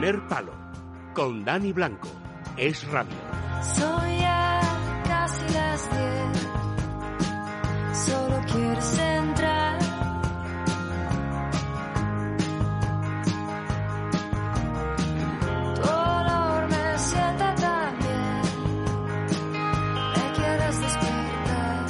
Primer Palo, con Dani Blanco. Es Radio. Son ya casi las diez. Solo quieres entrar. Tu olor me sienta tan bien. Me quieres despertar.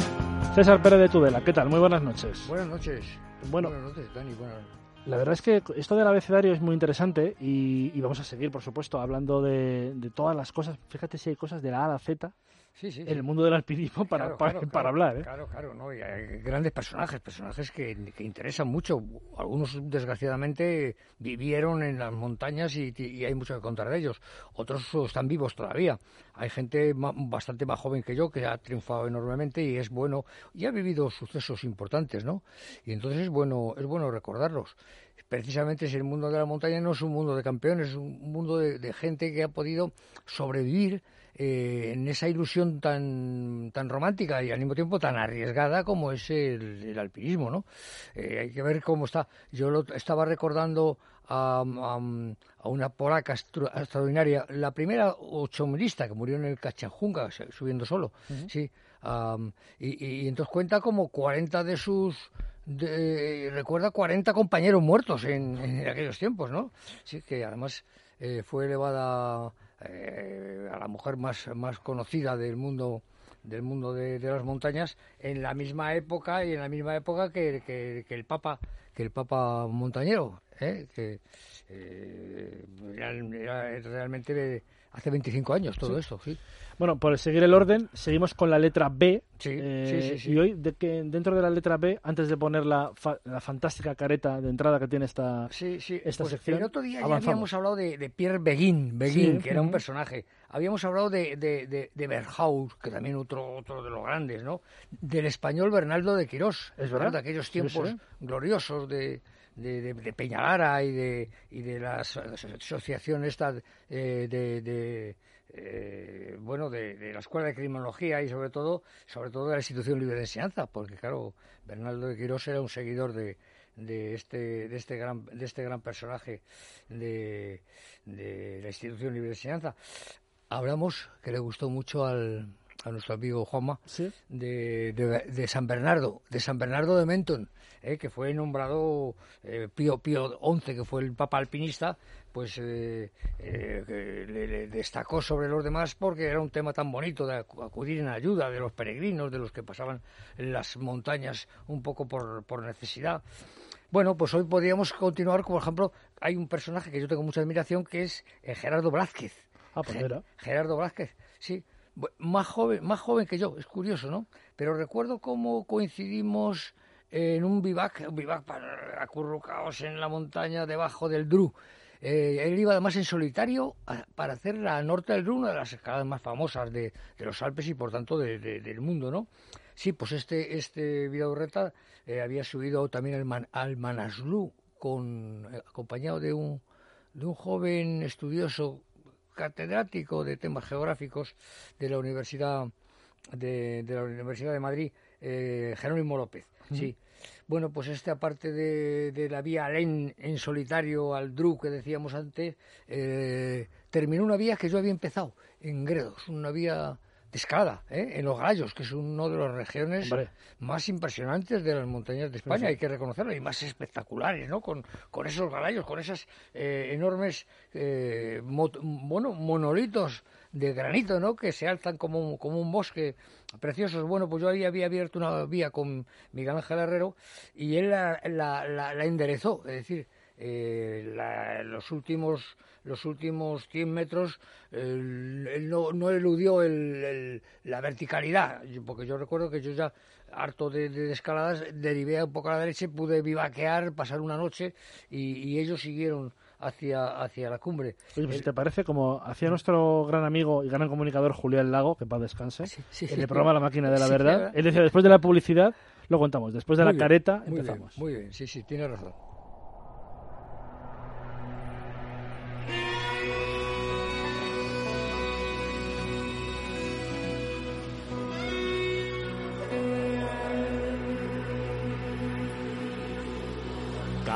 César Pérez de Tudela, ¿qué tal? Muy buenas noches. Buenas noches. Bueno. Buenas noches, Dani. Buenas... La verdad es que esto del abecedario es muy interesante y, y vamos a seguir, por supuesto, hablando de, de todas las cosas. Fíjate si hay cosas de la A a la Z Sí, sí. en el mundo del alpinismo para, Claro, para, claro, para hablar. ¿eh? Claro, claro, ¿no? Y hay grandes personajes, personajes que, que interesan mucho. Algunos, desgraciadamente, vivieron en las montañas y, y hay mucho que contar de ellos. Otros están vivos todavía. Hay gente bastante más joven que yo que ha triunfado enormemente y es bueno, y ha vivido sucesos importantes, ¿no? Y entonces es bueno, es bueno recordarlos. Precisamente si el mundo de la montaña no es un mundo de campeones, es un mundo de, de gente que ha podido sobrevivir eh, en esa ilusión tan, tan romántica y al mismo tiempo tan arriesgada como es el, el alpinismo, ¿no? Eh, hay que ver cómo está. Yo lo estaba recordando a, a- a una polaca extra- extraordinaria, la primera ochomilista que murió en el Cachanjunga se- subiendo solo, sí. y, y- y entonces cuenta como 40 de sus de- recuerda 40 compañeros muertos en, en aquellos tiempos, ¿no? Sí, que además eh, fue elevada eh, a la mujer más, más conocida del mundo del mundo de, las montañas en la misma época y en la misma época que, que- el Papa que el Papa montañero, ¿eh? que eh, era- realmente hace 25 años todo esto, sí. Bueno, por seguir el orden, seguimos con la letra B. Sí, eh, sí, sí. Y hoy, de que dentro de la letra B, antes de poner la, fa- la fantástica careta de entrada que tiene esta, Sí, sí. esta Pues sección, el otro día ya habíamos hablado de, de Pierre Beguin, Beguin, que era un personaje. Habíamos hablado de, de, de, de Berhaus, que también otro, otro de los grandes, ¿no? Del español Bernaldo de Quirós. Es verdad. De aquellos tiempos gloriosos de, de, de, Peñalara y de, y de la aso- asociación esta eh, de... de eh, bueno, de, la Escuela de Criminología y sobre todo, sobre todo de la Institución Libre de Enseñanza, porque claro, Bernaldo de Quirós era un seguidor de, de este de este gran de este gran personaje de, de la institución libre de enseñanza. Hablamos que le gustó mucho al a nuestro amigo Juanma Sí. de, de, de San Bernardo de San Bernardo de Menton eh, que fue nombrado eh, Pío Pío XI que fue el papa alpinista pues eh, eh, le, le destacó sobre los demás porque era un tema tan bonito de acu- acudir en ayuda de los peregrinos, de los que pasaban en las montañas un poco por, por necesidad. Bueno, pues hoy podríamos continuar, por ejemplo, hay un personaje que yo tengo mucha admiración que es eh, Gerardo Blázquez. Ah, pues. Gerardo Blázquez, sí. Más joven, más joven que yo, es curioso, ¿no? Pero recuerdo cómo coincidimos en un vivac, un vivac acurrucados en la montaña debajo del Dru. Eh, él iba además en solitario para hacer la Norte del Dru, una de las escaladas más famosas de, de los Alpes y por tanto de- del mundo, ¿no? Sí, pues este, este Vidaurreta eh, había subido también al, Man- al Manaslu con, eh, acompañado de un, de un joven estudioso catedrático de temas geográficos de la Universidad de, de la Universidad de Madrid, eh, Jerónimo López. Sí. Bueno, pues esta parte de, de la vía Alén en solitario al Dru que decíamos antes, eh, terminó una vía que yo había empezado en Gredos, una vía de escalada, ¿eh? en Los Gallos, que es una de las regiones Hombre. más impresionantes de las montañas de España, sí. hay que reconocerlo, y más espectaculares, ¿no? Con, con esos galayos, con esas eh, enormes, eh, bueno, monolitos de granito, ¿no? Que se alzan como, un- como un bosque preciosos. Bueno, pues yo ahí había abierto una vía con Miguel Ángel Herrero y él la, la, la- la enderezó, es decir, eh, la- los últimos los últimos 100 metros eh, él no, no eludió el- el- la verticalidad porque yo recuerdo que yo ya harto de, de escaladas derivé un poco a la derecha pude vivaquear pasar una noche y, y ellos siguieron hacia hacia la cumbre Oye, pues si El- te parece, como hacía nuestro gran amigo y gran comunicador Julián Lago, que paz descanse, Sí, sí, en sí. el programa La Máquina de la Verdad, él decía, después de la publicidad, lo contamos, después de Muy la bien, careta, muy bien, empezamos. muy bien sí sí tiene razón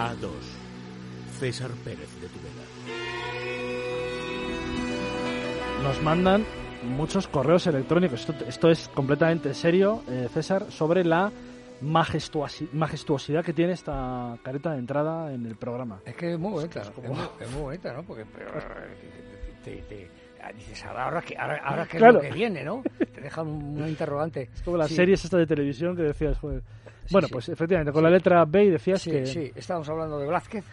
A2. César Pérez de Tubela. Nos mandan muchos correos electrónicos. Esto, esto es completamente serio, eh, César, sobre la majestuosi majestuosidad que tiene esta careta de entrada en el programa. Es que es muy bonita, es, muy, bonita, ¿no? Porque eh, te, te, dices, ahora, que, ahora, ahora qué Claro. es lo que viene, ¿no? Te deja un- una interrogante. Es como las Sí. series estas de televisión que decías, joder. Bueno, sí. pues efectivamente, con la letra B decías que... sí, estábamos hablando de Blázquez,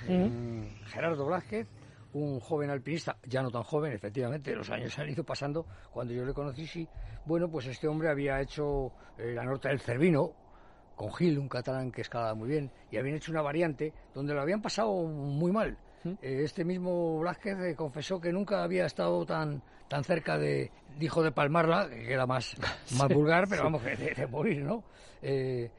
Gerardo Blázquez, un joven alpinista, ya no tan joven, efectivamente, los años han ido pasando, cuando yo le conocí, sí, bueno, pues este hombre había hecho eh, la Norte del Cervino, con Gil, un catalán que escalaba muy bien, y habían hecho una variante donde lo habían pasado muy mal. Eh, este mismo Blázquez eh, confesó que nunca había estado tan tan cerca de, dijo de palmarla, que era más, más vulgar, pero vamos, de, de morir, ¿no? Eh,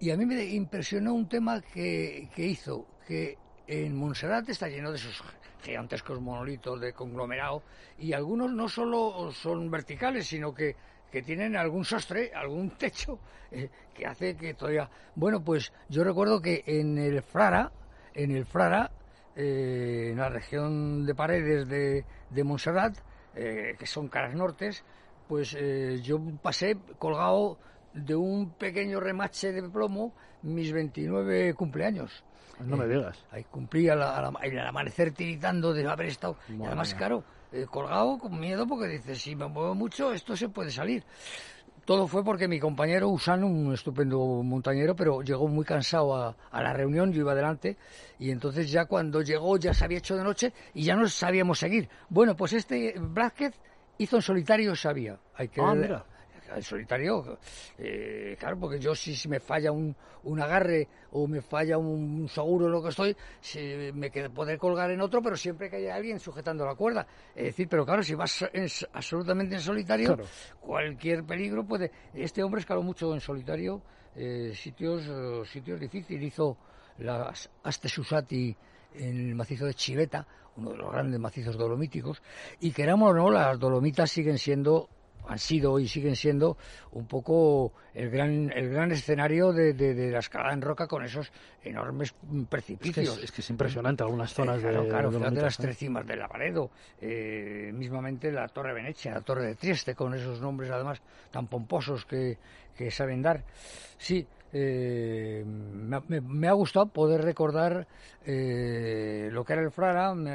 y a mí me impresionó un tema que, que hizo, que en Montserrat está lleno de esos gigantescos monolitos de conglomerado y algunos no solo son verticales, sino que, que tienen algún sostre, algún techo eh, que hace que todavía... Bueno, pues yo recuerdo que en el Frara, en el Frara, eh, en la región de paredes de, de Montserrat, eh, que son caras nortes, pues eh, yo pasé colgado de un pequeño remache de plomo mis 29 cumpleaños. No me Eh, digas. Ahí cumplí al, amanecer tiritando de haber estado. y además, eh, colgado con miedo porque dices, si me muevo mucho, esto se puede salir. Todo fue porque mi compañero Usano, un estupendo montañero, pero llegó muy cansado a, la reunión, yo iba adelante, y entonces ya cuando llegó ya se había hecho de noche y ya no sabíamos seguir. Bueno, pues este Blázquez hizo en solitario, sabía. Hay que Ah, en solitario, eh, claro, porque yo si, si me falla un, un agarre o me falla un seguro en lo que estoy, si me quedo poder colgar en otro, pero siempre que haya alguien sujetando la cuerda. Es decir, pero claro, si vas en- absolutamente en solitario, Claro. cualquier peligro puede... Este hombre escaló mucho en solitario, eh, sitios, sitios difíciles, hizo las Astesusati en el macizo de Chiveta, uno de los grandes macizos dolomíticos, y queramos o no, las dolomitas siguen siendo han sido y siguen siendo un poco el gran el gran escenario de, de- de la escalada en roca con esos enormes Es que precipicios. es, es que es impresionante algunas zonas Eh, claro, de, claro, de fíjate las tres cimas de Lavaredo, eh, mismamente la Torre Venecia, la Torre de Trieste, con esos nombres además tan pomposos que, que saben dar. Sí, eh, me, ha- me- ha gustado poder recordar eh, lo que era el Frara, me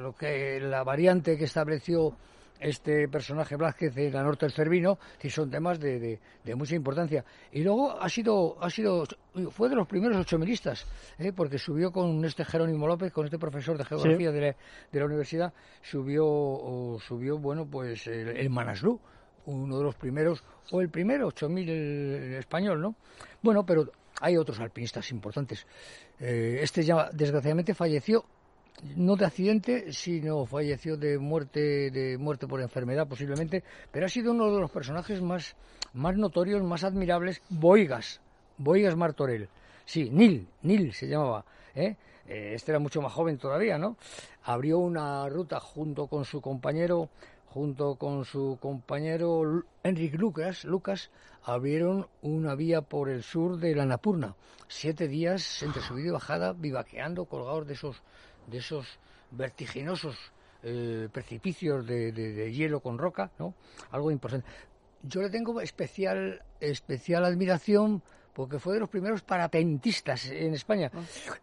lo que la variante que estableció este personaje Blázquez en la norte del Cervino, que son temas de, de- de mucha importancia. Y luego ha sido, ha sido, fue de los primeros ochomilistas, ¿eh? porque subió con este Jerónimo López, con este profesor de geografía de, la, de la universidad, subió, o subió, bueno, pues el, el Manaslu, uno de los primeros, o el primero, 8000 el, el español, ¿no? Bueno, pero hay otros alpinistas importantes. Eh, este ya, desgraciadamente, falleció no de accidente, sino falleció de muerte, de muerte por enfermedad posiblemente, pero ha sido uno de los personajes más, más notorios, más admirables, Boigas, Boigas Martorell. Sí, Nil, Nil se llamaba, ¿eh? Eh, Este era mucho más joven todavía, ¿no? Abrió una ruta junto con su compañero, junto con su compañero Enric Lucas, Lucas, abrieron una vía por el sur de la Napurna. Siete días entre subida y bajada, vivaqueando, colgados de esos, de esos vertiginosos eh, precipicios de, de- de hielo con roca, ¿no? Algo importante. Yo le tengo especial, especial admiración porque fue de los primeros parapentistas en España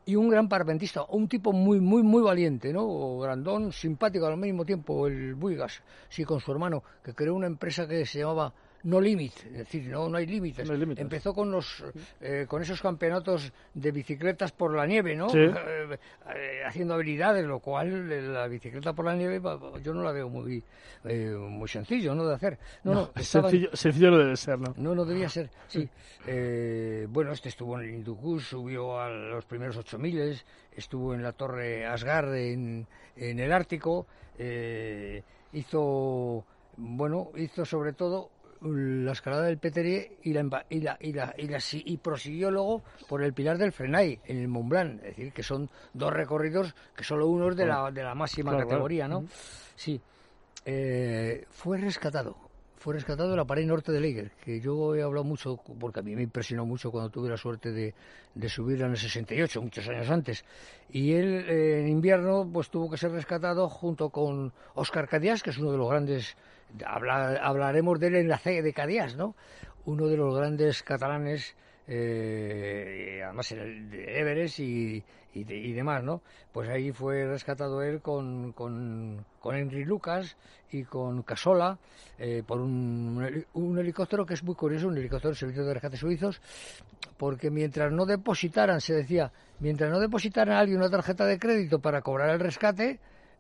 y un gran parapentista, un tipo muy, muy, muy valiente, ¿no? Grandón, simpático al mismo tiempo, el Buigas, sí, con su hermano, que creó una empresa que se llamaba No Limit, es decir, no, no hay límites. No hay límites. Empezó con los, eh, con esos campeonatos de bicicletas por la nieve, ¿no? Sí. Eh, eh, haciendo habilidades, lo cual eh, la bicicleta por la nieve yo no la veo muy, eh, muy sencillo, ¿no? De hacer. No, no, sencillo, sencillo no debe ser, ¿no? no, no debía ser, sí. Eh, bueno, este estuvo en el Hindukush, subió a los primeros 8000, estuvo en la Torre Asgard en, en el Ártico, eh, hizo, bueno, hizo sobre todo la escalada del Peterier y la, y la, y la, y la y prosiguió luego por el Pilar del Frenay en el Mont Blanc, es decir, que son dos recorridos que solo uno es de la, de la máxima Claro, categoría, ¿no? Sí. Eh, fue rescatado, fue rescatado de la pared norte de Leiger, que yo he hablado mucho, porque a mí me impresionó mucho cuando tuve la suerte de, de subir en el 68, muchos años antes. Y él eh, en invierno pues tuvo que ser rescatado junto con Oscar Cadias, que es uno de los grandes, habla- hablaremos de él en la C de Cadias, ¿no? Uno de los grandes catalanes eh, además el de Everest y, y, de- y demás, ¿no? Pues ahí fue rescatado él con, con, Henry Lucas y con Casola eh, por un, un helicóptero que es muy curioso, un helicóptero de servicio de rescate suizos, porque mientras no depositaran, se decía, mientras no depositaran a alguien una tarjeta de crédito para cobrar el rescate,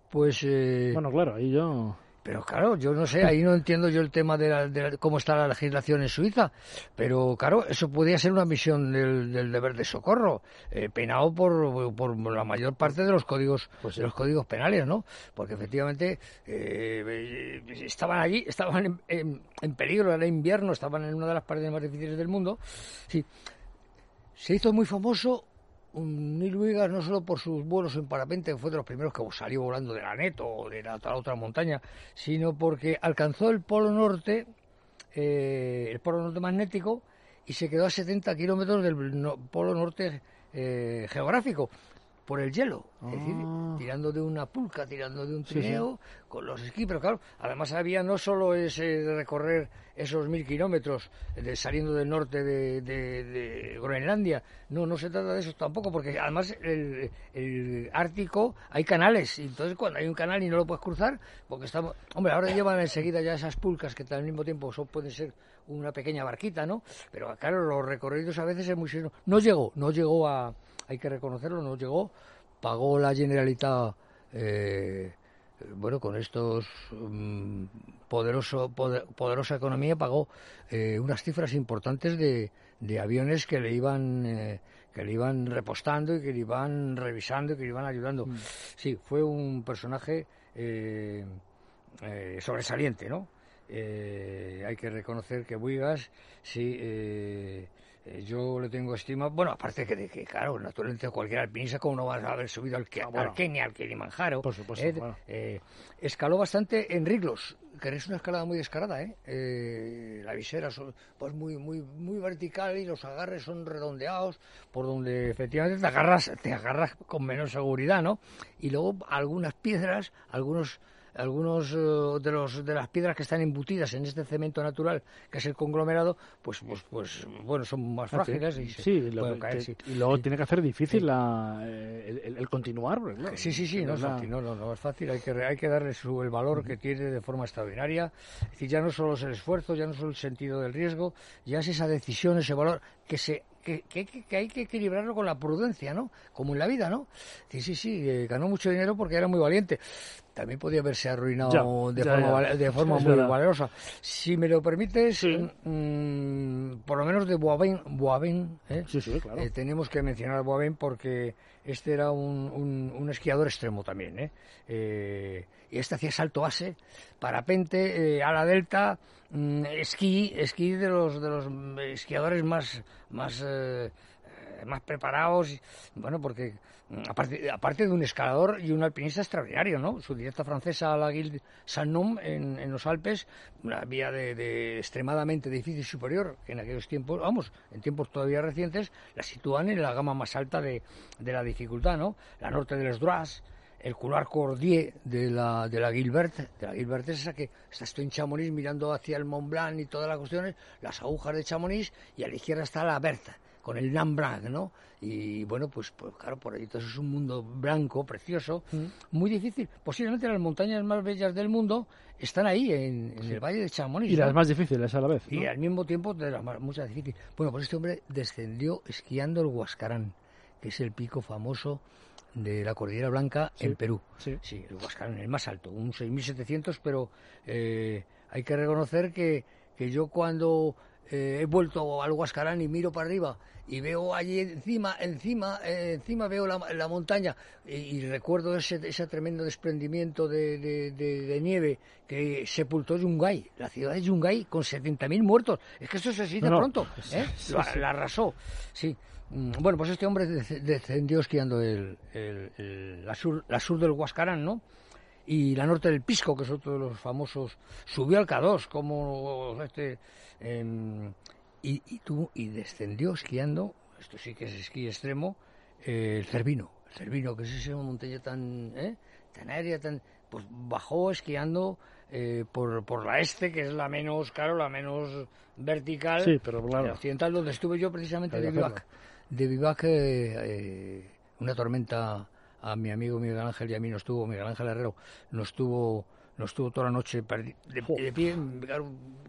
pues... eh, Bueno, claro, ahí yo... pero claro, yo no sé, ahí no entiendo yo el tema de, la- de la- cómo está la legislación en Suiza. Pero claro, eso podría ser una misión del, del deber de socorro, eh, penado por, por la mayor parte de los códigos Pues de los códigos penales, ¿no? Porque efectivamente eh, estaban allí, estaban en, en- en peligro, era invierno, estaban en una de las partes más difíciles del mundo. Sí, se hizo muy famoso Neil Wiggins no solo por sus vuelos en parapente, fue de los primeros que salió volando de la Neto o de la, otra montaña, sino porque alcanzó el polo norte, eh, el polo norte magnético, y se quedó a 70 kilómetros del polo norte eh, geográfico por el hielo, es decir, Ah. tirando de una pulca, tirando de un Sí, sí. trineo, con los esquí, pero claro, además había no solo ese de recorrer esos mil kilómetros de, saliendo del norte de, de- de Groenlandia, no, no se trata de eso tampoco, porque además el, el Ártico hay canales, y entonces cuando hay un canal y no lo puedes cruzar, porque estamos, hombre, ahora llevan enseguida ya esas pulcas que al mismo tiempo son, pueden ser una pequeña barquita, ¿no? Pero claro, los recorridos a veces es muy... No llegó, no llegó a, hay que reconocerlo, no llegó, pagó la Generalitat, eh, bueno, con estos mm, poderoso, poder- poderosa economía, pagó eh, unas cifras importantes de, de aviones que le iban... eh, que le iban repostando y que le iban revisando y que le iban ayudando. Sí, fue un personaje eh, eh, sobresaliente, ¿no? Hay que reconocer que Buigas, sí, yo le tengo estima, bueno, aparte que, de que claro, naturalmente cualquier alpinista, como no va a haber subido al, Ah, bueno. al Kenia, al Kilimanjaro, Por supuesto, eh, eh, escaló bastante en Riglos, que es una escalada muy descarada, ¿eh? Eh, la visera son, pues muy, muy, muy vertical y los agarres son redondeados, por donde efectivamente te agarras, te agarras con menos seguridad, ¿no? Y luego algunas piedras, algunos algunos eh, de los de las piedras que están embutidas en este cemento natural que es el conglomerado pues pues pues bueno son más Ah, frágiles y se Sí, lo pueden caer, sí. y luego tiene que hacer difícil la, eh, el, el- el continuar. claro, Sí, sí, sí, no es la- fácil, no, no, no es fácil, hay que, hay que darle su, el valor que tiene de forma extraordinaria. Es decir, ya no solo es el esfuerzo, ya no solo el sentido del riesgo, ya es esa decisión, ese valor que se que, que- que- que hay que equilibrarlo con la prudencia, ¿no? Como en la vida, ¿no? Sí, sí, sí, eh, ganó mucho dinero porque era muy valiente. También podía haberse arruinado Ya, de, ya, forma, ya. val- de forma Es muy valerosa. Si me lo permites, Sí. mm, por lo menos de Boaven, Boaven ¿eh? Sí, sí, claro. Eh, tenemos que mencionar a Boaven porque este era un, un- un esquiador extremo también. ¿eh? Eh, y este hacía salto base, parapente, ala delta, mm, esquí, esquí de los de los mm, esquiadores más más más preparados. Bueno, porque mm, aparte, aparte de un escalador y un alpinista extraordinario, ¿no? Su directa francesa a la Guilde Saint-Nom en, en los Alpes, una vía de, extremadamente difícil superior, que en aquellos tiempos, vamos, en tiempos todavía recientes, la sitúan en la gama más alta de, de la dificultad, ¿no? La norte de los Droits, el couloir Cordier de la, de la Gilbert, de la Gilbert es esa que está estoy en Chamonix mirando hacia el Mont Blanc y todas las cuestiones, las agujas de Chamonix, y a la izquierda está la Berthe, con el Nam Blanc, ¿no? Y bueno, pues, pues claro, por ahí todo eso es un mundo blanco, precioso, muy difícil. Posiblemente las montañas más bellas del mundo están ahí, en, en el Valle de Chamonix. y ¿no? las más difíciles a la vez. Y al mismo tiempo de las más, muchas difíciles. Bueno, pues este hombre descendió esquiando el Huascarán, que es el pico famoso de la Cordillera Blanca Sí, en Perú. sí. el Huascarán, el más alto, un 6.700, pero eh, hay que reconocer que, que yo cuando eh, he vuelto al Huascarán y miro para arriba y veo allí encima, encima, eh, encima veo la, la montaña y, y recuerdo ese, ese tremendo desprendimiento de, de- de- de nieve que sepultó Yungay, la ciudad de Yungay con 70.000 muertos. Es que eso se No, no. pronto, ¿eh? Sí, Lo- sí. la arrasó, sí. Mm, Bueno, pues este hombre descendió esquiando el, el- el- la, sur, la sur del Huascarán, ¿no? y la Norte del Pisco, que es otro de los famosos, subió al K2 como este em, y, y, tuvo, y descendió esquiando, esto sí que es esquí extremo, eh, el Cervino, el Cervino, que es esa montaña tan, ¿eh? tan aérea, tan, pues bajó esquiando eh, por, por la este, que es la menos, claro, la menos vertical, Sí, pero claro. la occidental, donde estuve yo precisamente de vivac. De vivac, eh, una tormenta a mi amigo Miguel Ángel y a mí nos tuvo, Miguel Ángel Herrero, nos tuvo, nos tuvo toda la noche de, de pie.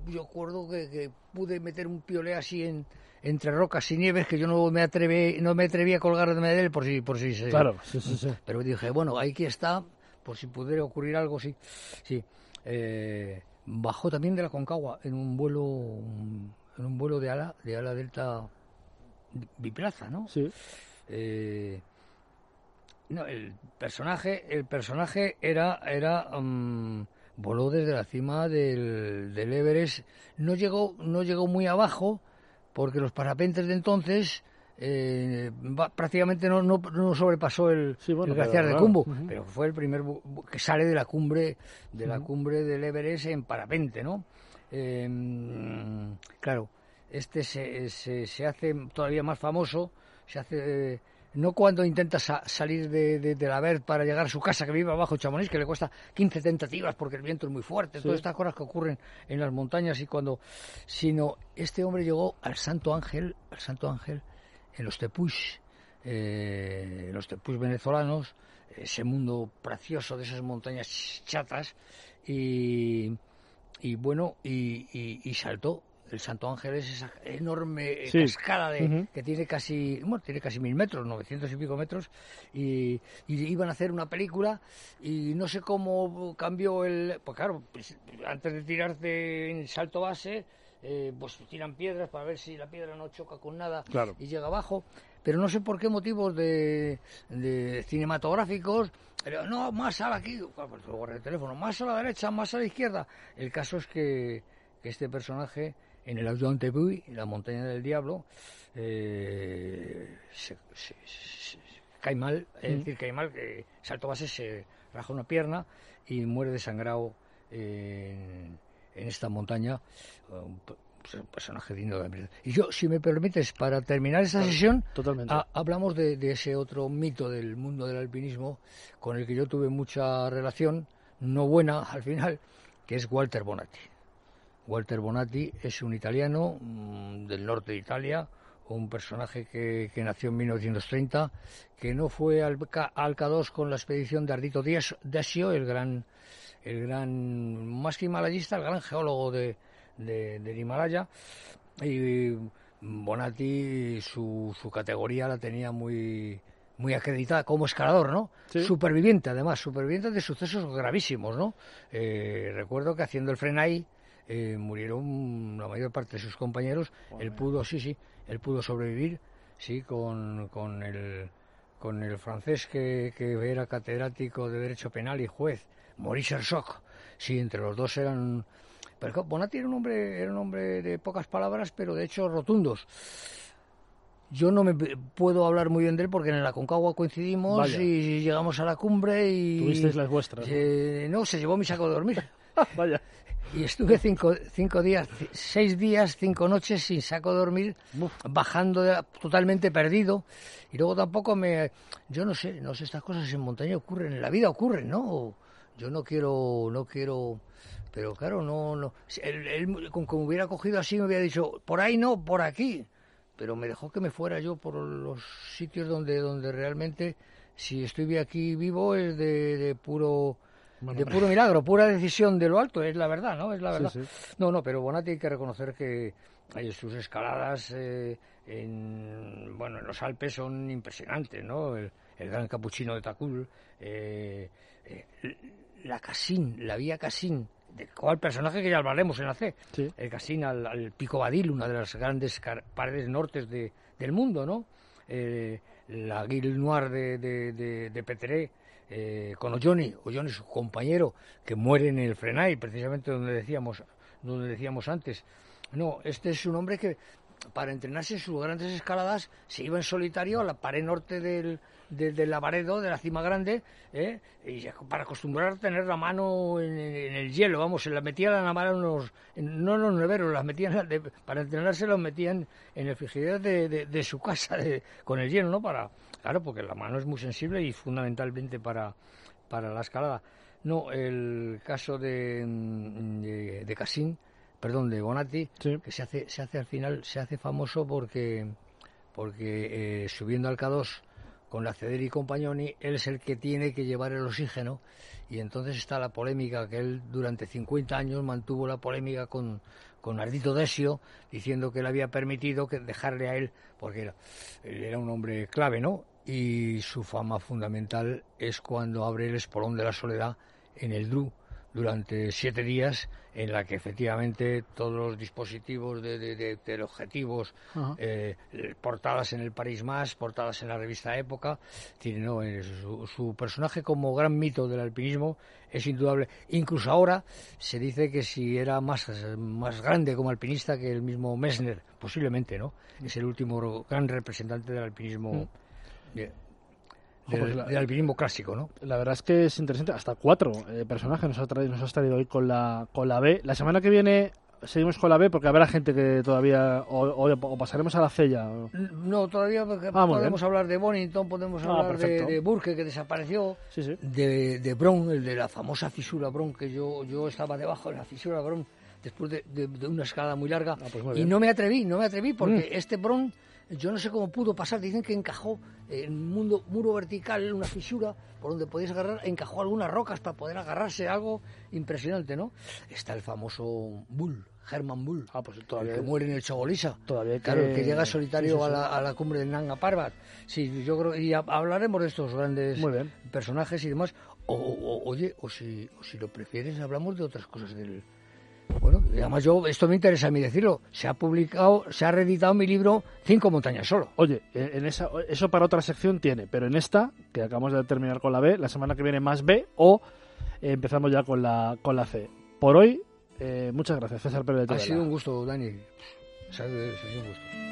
Yo acuerdo que, que pude meter un piolé así en entre rocas y nieves que yo no me atreví, no me atreví a colgarme de él por si, por si se, Claro, sí, sí, sí. pero dije, bueno, aquí está, por si pudiera ocurrir algo, sí. sí. Eh, bajó también de la Concagua en un vuelo en un vuelo de ala, de ala delta biplaza, ¿no? Sí. Eh, no, el personaje, el personaje era, era mm, voló desde la cima del, del Everest. No llegó, no llegó muy abajo, porque los parapentes de entonces eh, va- prácticamente no, no, no sobrepasó el, Sí, bueno, el pero glaciar de claro, Cumbo, pero fue el primer que sale de la cumbre, de la cumbre del Everest en parapente, ¿no? Eh, claro, este se, se, se hace todavía más famoso, se hace eh, no cuando intenta sa- salir de, de, de la Verd para llegar a su casa que vive abajo Chamonix, que le cuesta 15 tentativas porque el viento es muy fuerte, Sí. todas estas cosas que ocurren en las montañas y cuando, sino este hombre llegó al Santo Ángel, al Santo Ángel en los tepuis, eh, en los tepuis venezolanos, ese mundo precioso de esas montañas chatas y, y bueno, y, y- y saltó. El Santo Ángel es esa enorme Sí. cascada de, que tiene casi, bueno, tiene casi mil metros, 900 y pico metros, y, y iban a hacer una película y no sé cómo cambió el, pues claro, pues, antes de tirarte en salto base, eh, pues tiran piedras para ver si la piedra no choca con nada Claro. y llega abajo, pero no sé por qué motivos de, de cinematográficos, pero no, más a la aquí, pues el teléfono, más a la derecha, más a la izquierda. El caso es que, que este personaje en el Audion Tepuy, la montaña del diablo, eh, se, se- se- se- cae mal, es decir, cae mal, que salto base se raja una pierna y muere desangrado en, en esta montaña. Un, pues, un personaje digno de admiración. Y yo, si me permites, para terminar esta sesión, Totalmente. ha- hablamos de, de ese otro mito del mundo del alpinismo con el que yo tuve mucha relación, no buena al final, que es Walter Bonatti. Walter Bonatti es un italiano mm, del norte de Italia, un personaje que, que nació en 1930, que no fue al, al K2 con la expedición de Ardito Díaz- Desio, el gran, el gran, más que himalayista, el gran geólogo de, de- del Himalaya. Y Bonatti su, su categoría la tenía muy muy acreditada como escalador, ¿no? Sí. Superviviente, además, superviviente de sucesos gravísimos, ¿no? Eh, recuerdo que haciendo el Frenay eh, murieron la mayor parte de sus compañeros. Él pudo, sí, sí, él pudo sobrevivir, sí, con, con el con el francés que, que era catedrático de Derecho Penal y juez, Maurice Herzog. Sí, entre los dos eran... Pero Bonatti era un hombre, era un hombre de pocas palabras, pero de hecho rotundos. Yo no me puedo hablar muy bien de él porque en la Concagua coincidimos Vaya. y llegamos a la cumbre y... Tuvisteis las vuestras. ¿no? Eh, no, se llevó mi saco de dormir. Vaya. Y estuve cinco, cinco días, seis días, cinco noches sin saco de dormir, Uf. bajando de- totalmente perdido. Y luego tampoco me... Yo no sé, no sé, estas cosas en montaña ocurren, en la vida ocurren, ¿no? Yo no quiero, no quiero... Pero claro, no, no. Él, él con que me hubiera cogido así me hubiera dicho, por ahí no, por aquí. Pero me dejó que me fuera yo por los sitios donde, donde realmente, si estoy aquí vivo, es de, de puro... Bueno, de puro milagro, pura decisión de lo alto, es la verdad, ¿no? Es la verdad. sí. No, no, pero Bonatti hay que reconocer que hay sus escaladas eh, en, bueno, en los Alpes son impresionantes, ¿no? El, el gran capuchino de Tacul, eh, eh, la Casín, la vía Casín, de cual personaje que ya hablaremos en la C, Sí. el Casín al, al Pico Badil, una de las grandes paredes nortes de, del mundo, ¿no? Eh, la Guille Noir de, de, de, de Petré, eh, con Olloni, Olloni, su compañero, que muere en el Frenay, precisamente donde decíamos, donde decíamos antes. No, este es un hombre que para entrenarse en sus grandes escaladas se iba en solitario a la pared norte del, de, del Lavaredo, de la cima grande, ¿eh? y para acostumbrar a tener la mano en, en el hielo, vamos, se la metían la mano en los, en- no en los neveros, las metían, de- para entrenarse los metían en el frigider de, de- de su casa de- con el hielo, ¿no? Para, claro, porque la mano es muy sensible y fundamentalmente para, para la escalada. No, el caso de, de, de Cassin, perdón, de Bonatti, Sí. que se hace, se hace al final, se hace famoso porque, porque eh, subiendo al K2 con la Cederi Compagnoni, él es el que tiene que llevar el oxígeno y entonces está la polémica que él durante 50 años mantuvo la polémica con, con Ardito Desio diciendo que le había permitido que dejarle a él porque era, él era un hombre clave, ¿no? Y su fama fundamental es cuando abre el espolón de la soledad en el Dru durante siete días en la que efectivamente todos los dispositivos de, de- de teleobjetivos, eh, portadas en el París Más, portadas en la revista Época, tiene, ¿no? Eh, su, su personaje como gran mito del alpinismo es indudable. Incluso ahora se dice que si era más, más grande como alpinista que el mismo Messner, posiblemente, ¿no? Es el último gran representante del alpinismo, de- del, la- del alpinismo clásico, ¿no? La verdad es que es interesante. Hasta cuatro eh, personajes nos, ha traído, nos has traído hoy con la, con la B. La semana que viene seguimos con la B porque habrá gente que todavía. O, o- o pasaremos a la C ya. o- No, todavía porque Ah, podemos bien. hablar de Bonington, podemos Ah, hablar de, Burke, que desapareció, Sí, sí. de, de Brown, el de la famosa fisura Brown, que yo, yo estaba debajo de la fisura Brown después de, de- de una escalada muy larga. Ah, pues muy y no me atreví, no me atreví, porque Mm. este Brown, yo no sé cómo pudo pasar, dicen que encajó en un mundo, muro vertical, una fisura, por donde podías agarrar, encajó algunas rocas para poder agarrarse, algo impresionante, ¿no? Está el famoso Bull, Herman Bull. Ah, pues El que muere en el Chogolisa. Todavía que- Claro, el que llega solitario sí, sí, A, la, a la cumbre del Nanga Parbat. Sí, yo creo. Y ha- hablaremos de estos grandes personajes y demás. O, oye, o si, o si lo prefieres, hablamos de otras cosas del. Bueno, además yo, esto me interesa a mí decirlo. Se ha publicado, se ha reeditado mi libro Cinco montañas solo. Oye, en esa, eso para otra sección tiene, pero en esta, que acabamos de terminar con la B, la semana que viene más B o eh, empezamos ya con la, con la C. Por hoy, eh, muchas gracias, César Pérez de Ha sido un gusto, Dani. Ha sido un gusto.